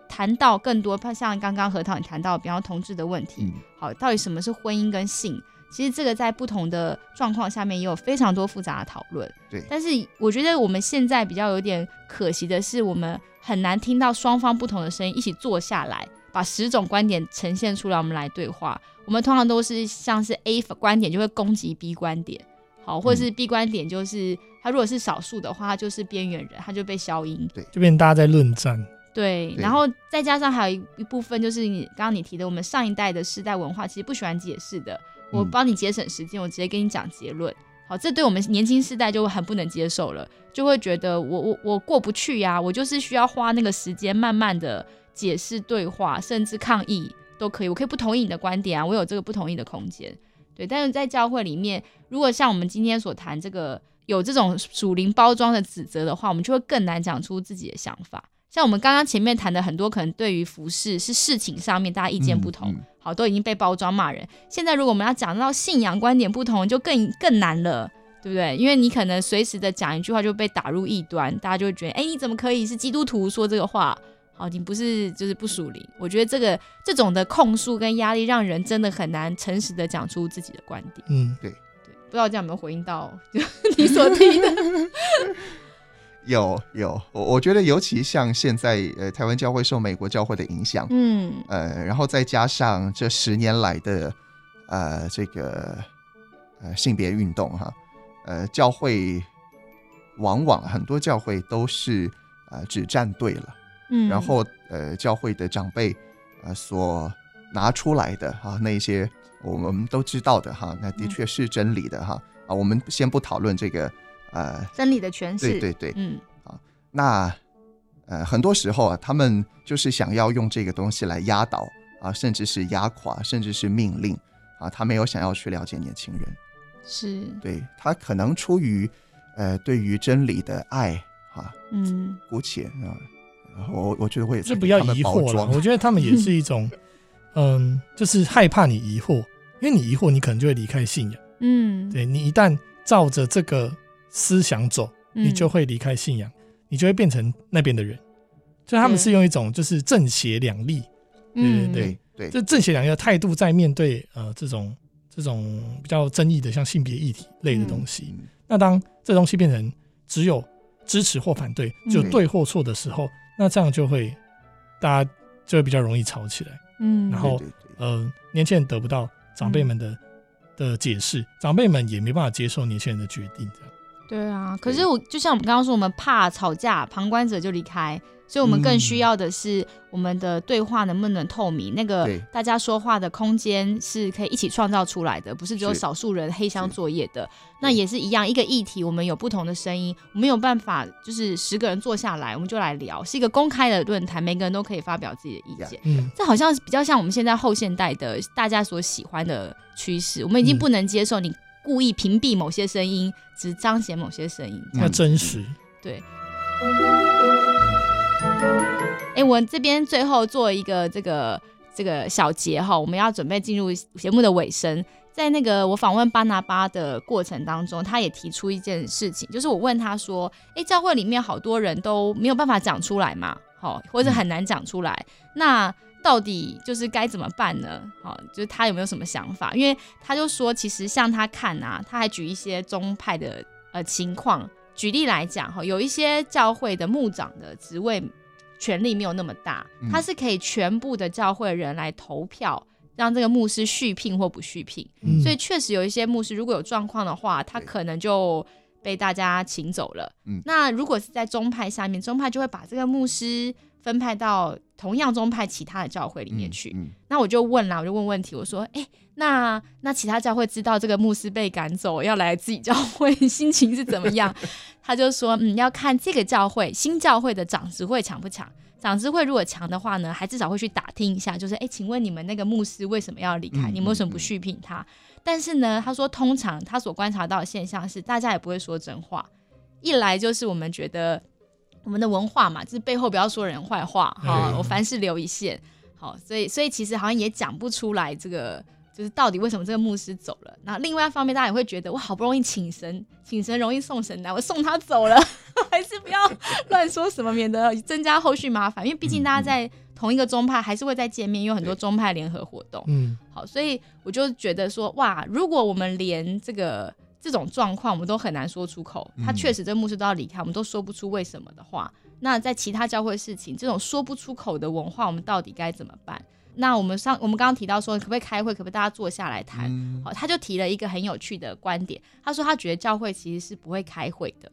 谈到更多，像刚刚核桃你谈到，比方同志的问题，嗯好，到底什么是婚姻跟性？其实这个在不同的状况下面也有非常多复杂的讨论。对但是我觉得我们现在比较有点可惜的是，我们很难听到双方不同的声音一起坐下来，把十种观点呈现出来，我们来对话。我们通常都是像是 A 观点就会攻击 B 观点，好，或者是 B 观点就是他如果是少数的话，他就是边缘人，他就被消音。对就变成大家在论战。对，然后再加上还有一一部分就是你刚刚你提的，我们上一代的世代文化其实不喜欢解释的。我嗯帮你节省时间，我直接跟你讲结论。好，这对我们年轻世代就很不能接受了，就会觉得我我我过不去呀、我就是需要花那个时间慢慢的解释对话，甚至抗议都可以。我可以不同意你的观点啊，我有这个不同意的空间。对，但是在教会里面，如果像我们今天所谈这个有这种属灵包装的指责的话，我们就会更难讲出自己的想法。像我们刚刚前面谈的很多，可能对于服饰是事情上面大家意见不同，嗯嗯好都已经被包装骂人。现在如果我们要讲到信仰观点不同，就更更难了，对不对？因为你可能随时的讲一句话就被打入异端，大家就会觉得，哎，你怎么可以是基督徒说这个话？好，你不是就是不属灵。我觉得这个这种的控诉跟压力，让人真的很难诚实的讲出自己的观点。嗯，对，不知道这样有没有回应到就 你所提的？有有，我我觉得尤其像现在呃台湾教会受美国教会的影响，嗯呃，然后再加上这十年来的呃这个呃性别运动哈，呃教会往往很多教会都是呃只站队了，嗯，然后呃教会的长辈呃所拿出来的哈那些我们都知道的哈，那的嗯。确是真理的哈。啊，我们先不讨论这个呃真理的诠释，对对对，嗯。那呃，很多时候啊，他们就是想要用这个东西来压倒啊，甚至是压垮，甚至是命令啊，他没有想要去了解年轻人，是，对他可能出于呃对于真理的爱啊，嗯。姑且啊，我我觉得会就不要疑惑了。我觉得他们也是一种，嗯，就是害怕你疑惑，因为你疑惑，你可能就会离开信仰。嗯，对你一旦照着这个思想走，你就嗯会离开信仰，你就会变成那边的人。所以他们是用一种就是正邪两立，嗯对对对这正邪两立的态度在面对呃这种这种比较争议的像性别议题类的东西。嗯那当这东西变成只有支持或反对，只有嗯对或错的时候，那这样就会大家就会比较容易吵起来。嗯，然后呃，年轻人得不到长辈们的、的解释，长辈们也没办法接受年轻人的决定，这样。对啊，可是我就像我们刚刚说，我们怕吵架，旁观者就离开。所以我们更嗯需要的是我们的对话能不能透明，那个大家说话的空间是可以一起创造出来的，不是只有少数人黑箱作业的。那也是一样，一个议题我们有不同的声音，我们有办法就是十个人坐下来，我们就来聊，是一个公开的论坛，每个人都可以发表自己的意见。嗯，这好像是比较像我们现在后现代的大家所喜欢的趋势，我们已经嗯不能接受你故意屏蔽某些声音，只彰显某些声音。要真实。对。哎、我这边最后做一个这个这个小节哈，我们要准备进入节目的尾声。在那个我访问巴拿巴的过程当中，他也提出一件事情，就是我问他说：“哎、教会里面好多人都没有办法讲出来嘛，好，或者很难讲出来，那到底就是该怎么办呢？好，就是他有没有什么想法？因为他就说，其实像他看啊，他还举一些宗派的呃情况，举例来讲哈，有一些教会的牧长的职位权力没有那么大，嗯他是可以全部的教会人来投票，让这个牧师续聘或不续聘。嗯所以确实有一些牧师如果有状况的话，他可能就被大家请走了。嗯那如果是在宗派下面，宗派就会把这个牧师分派到同样宗派其他的教会里面去。嗯那我就问啦，我就问问题，我说，哎、那那其他教会知道这个牧师被赶走，要来自己教会，心情是怎么样？他就说，嗯，要看这个教会新教会的长执会强不强。长执会如果强的话呢，还至少会去打听一下，就是哎，请问你们那个牧师为什么要离开？嗯你们为什么不续聘他？但是呢，他说通常他所观察到的现象是，大家也不会说真话。一来就是我们觉得我们的文化嘛，就是背后不要说人坏话哈，嗯我凡事留一线。好，所以所以其实好像也讲不出来这个，就是到底为什么这个牧师走了。那另外一方面，大家也会觉得，我好不容易请神，请神容易送神难，我送他走了，还是不要乱说什么，免得增加后续麻烦。因为毕竟大家在同一个宗派，还是会再见面，因为有很多宗派联合活动。嗯，好，所以我就觉得说，哇，如果我们连这个这种状况我们都很难说出口，他嗯确实这牧师都要离开，我们都说不出为什么的话，那在其他教会事情，这种说不出口的文化，我们到底该怎么办？那我们上我们刚刚提到说，可不可以开会，可不可以大家坐下来谈？嗯好，他就提了一个很有趣的观点，他说他觉得教会其实是不会开会的。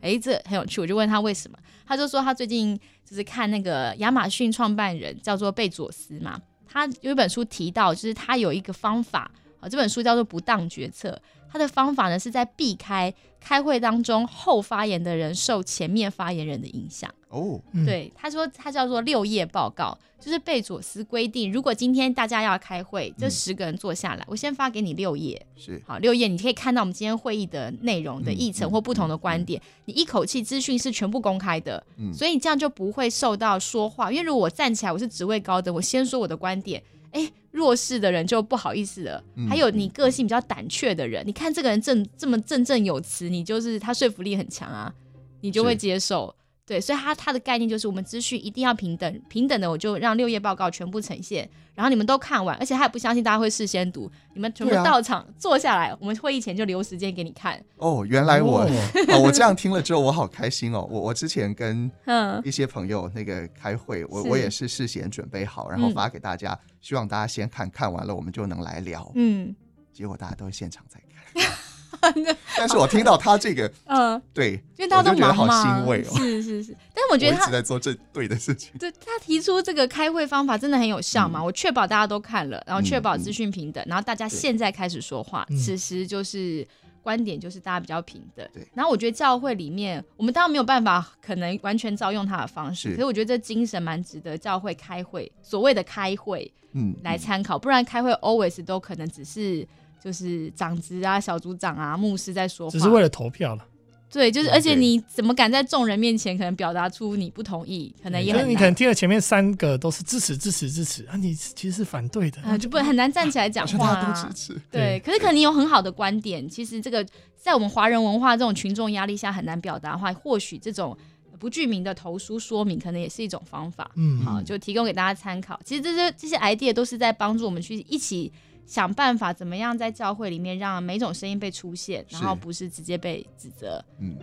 诶，这很有趣，我就问他为什么，他就说他最近就是看那个亚马逊创办人叫做贝佐斯嘛，他有一本书提到，就是他有一个方法，啊，这本书叫做《不当决策》，他的方法呢是在避开开会当中后发言的人受前面发言人的影响。哦，嗯，对，他说他叫做六页报告，就是贝佐斯规定，如果今天大家要开会，这嗯。十个人坐下来，我先发给你六页，是。好，六页你可以看到我们今天会议的内容的嗯议程嗯或不同的观点，你一口气资讯是全部公开的，嗯。所以你这样就不会受到说话，因为如果我站起来我是职位高的，我先说我的观点。哎，弱势的人就不好意思了。嗯还有你个性比较胆怯的人，你看这个人正这么振振有词，你就是他说服力很强啊，你就会接受。对，所以他他的概念就是我们资讯一定要平等，平等的我就让六页报告全部呈现，然后你们都看完，而且他也不相信大家会事先读，你们全部到场、坐下来，我们会议前就留时间给你看。哦，原来我哦哦，我这样听了之后，我好开心哦。我我之前跟 嗯，一些朋友那个开会，我我也是事先准备好，然后嗯发给大家，希望大家先看看完了，我们就能来聊。嗯结果大家都现场在看，但是我听到他这个，嗯，对，因为大家都觉得好忙嘛，欣慰哦。是是是，但是我觉得他一直在做这对的事情。对他提出这个开会方法真的很有效嘛？我确保大家都看了，然后确保资讯平等，然后大家对现在开始说话，嗯此时就是观点就是大家比较平等对。然后我觉得教会里面，我们当然没有办法可能完全照用他的方式，是可是我觉得这精神蛮值得教会开会，所谓的开会嗯，来参考，不然开会 always 都可能只是。就是长子啊、小组长啊、牧师在说话，只是为了投票了。对，就是而且你怎么敢在众人面前可能表达出你不同意，可能也很难你可能。听了前面三个都是支持、支持、支持，啊，你其实是反对的，啊，就不很难站起来讲话 好像大家都啊支。持。对，可是可能你有很好的观点，其实这个在我们华人文化这种群众压力下很难表达的话，或许这种不具名的投书说明，可能也是一种方法。嗯，好，就提供给大家参考。其实这些这些 idea 都是在帮助我们去一起想办法，怎么样在教会里面让每种声音被出现，然后不是直接被指责。嗯，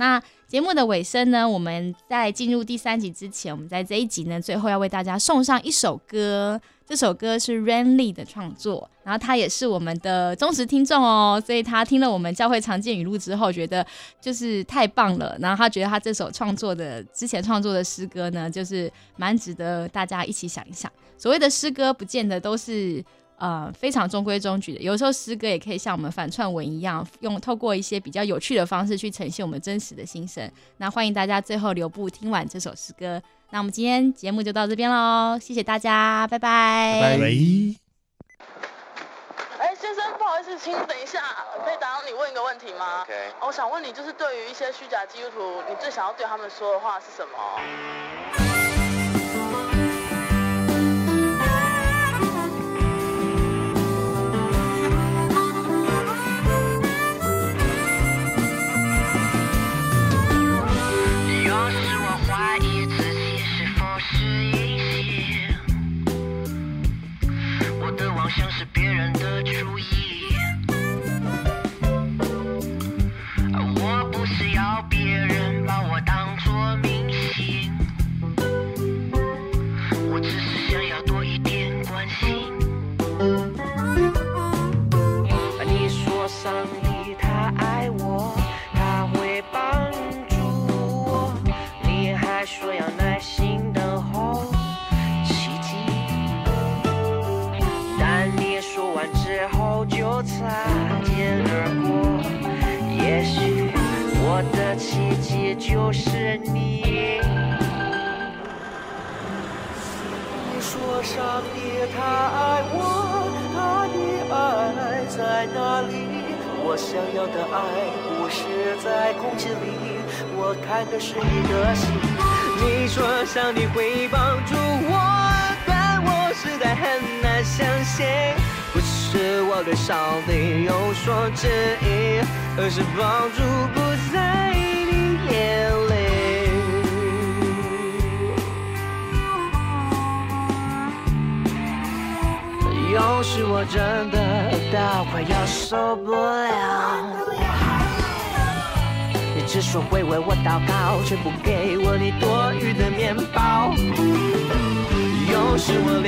那节目的尾声呢，我们在进入第三集之前，我们在这一集呢，最后要为大家送上一首歌。这首歌是 Rain Lee 的创作，然后他也是我们的忠实听众哦，所以他听了我们教会常见语录之后，觉得就是太棒了。然后他觉得他这首创作的之前创作的诗歌呢，就是蛮值得大家一起想一想。所谓的诗歌，不见得都是。呃，非常中规中矩的。有时候诗歌也可以像我们反串文一样，用透过一些比较有趣的方式去呈现我们真实的心声。那欢迎大家最后留步听完这首诗歌。那我们今天节目就到这边喽，谢谢大家，拜拜。拜拜。哎，先生，不好意思，请你等一下，可以打扰你问一个问题吗？OK。我想问你，就是对于一些虚假基督徒，你最想要对他们说的话是什么？就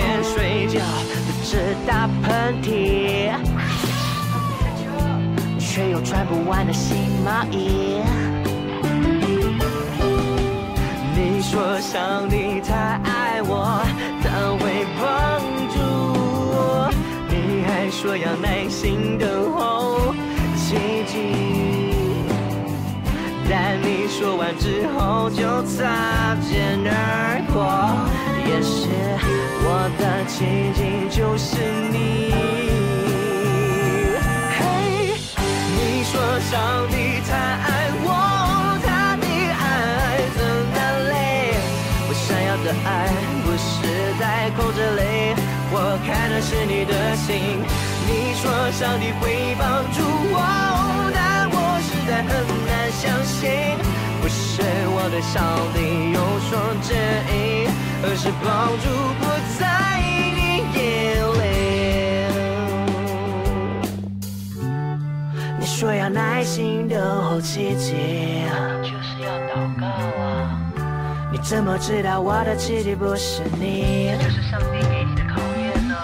连睡觉都只打喷嚏，却有穿不完的新毛衣。你说上帝太爱我，他会帮助我。你还说要耐心等候奇迹，但你说完之后就擦肩而过。也是奇迹就是你。嘿，你说上帝太爱我。他的爱很难我想要的爱不是在哭着泪，我看的是你的心。你说上帝会帮助我，但我实在很难相信。不是我对上帝有所质疑，而是帮助不在意你说要耐心等候奇迹，就是要祷告啊。你怎么知道我的奇迹不是你？这是上帝给你的考验呢。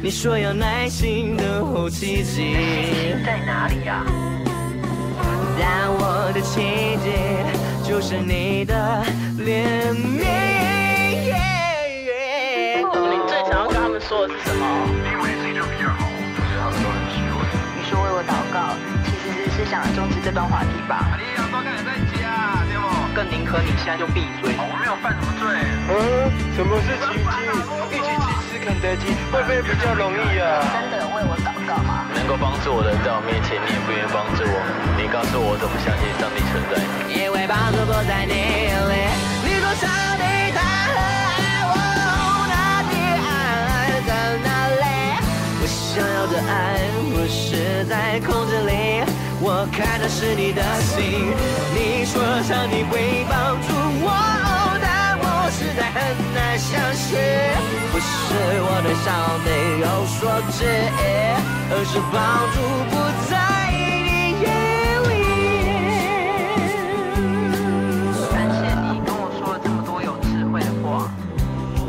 你说要耐心等候奇迹，在哪里呀？但我的奇迹就是你的怜悯。想要跟他们说的是什么？因为这就比较好，不是他们都很虚伪。你说为我祷告，其实是想终止这段话题吧？你要多看点在家，对不？更宁可你现在就闭嘴。我没有犯什么罪。嗯，什么是奇迹？一起去吃肯德基会不会比较容易啊？真的为我祷告吗？能够帮助我的人在我面前，你也不愿意帮助我。你告诉我怎么相信上帝存在？因为帮助不在你里。你说上帝想要的爱不是在空气里我看的是你的心。你说想你会帮助我但我实在很难相信。不是我对烧没有所知而是帮助不在你眼里。感谢你跟我说了这么多有智慧的话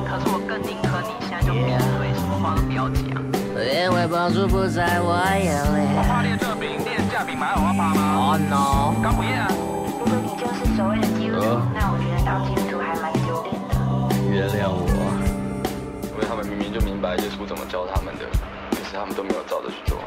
可是我更宁可你现在就闭对什么话都不要讲。帮助不在我眼里。我怕练这饼，练架饼买我怕吗？Oh no！刚不厌啊。如果你就是所谓的基督徒，那我觉得当基督徒还蛮丢脸的。原谅我，因为他们明明就明白耶稣怎么教他们的，可是他们都没有照着去做。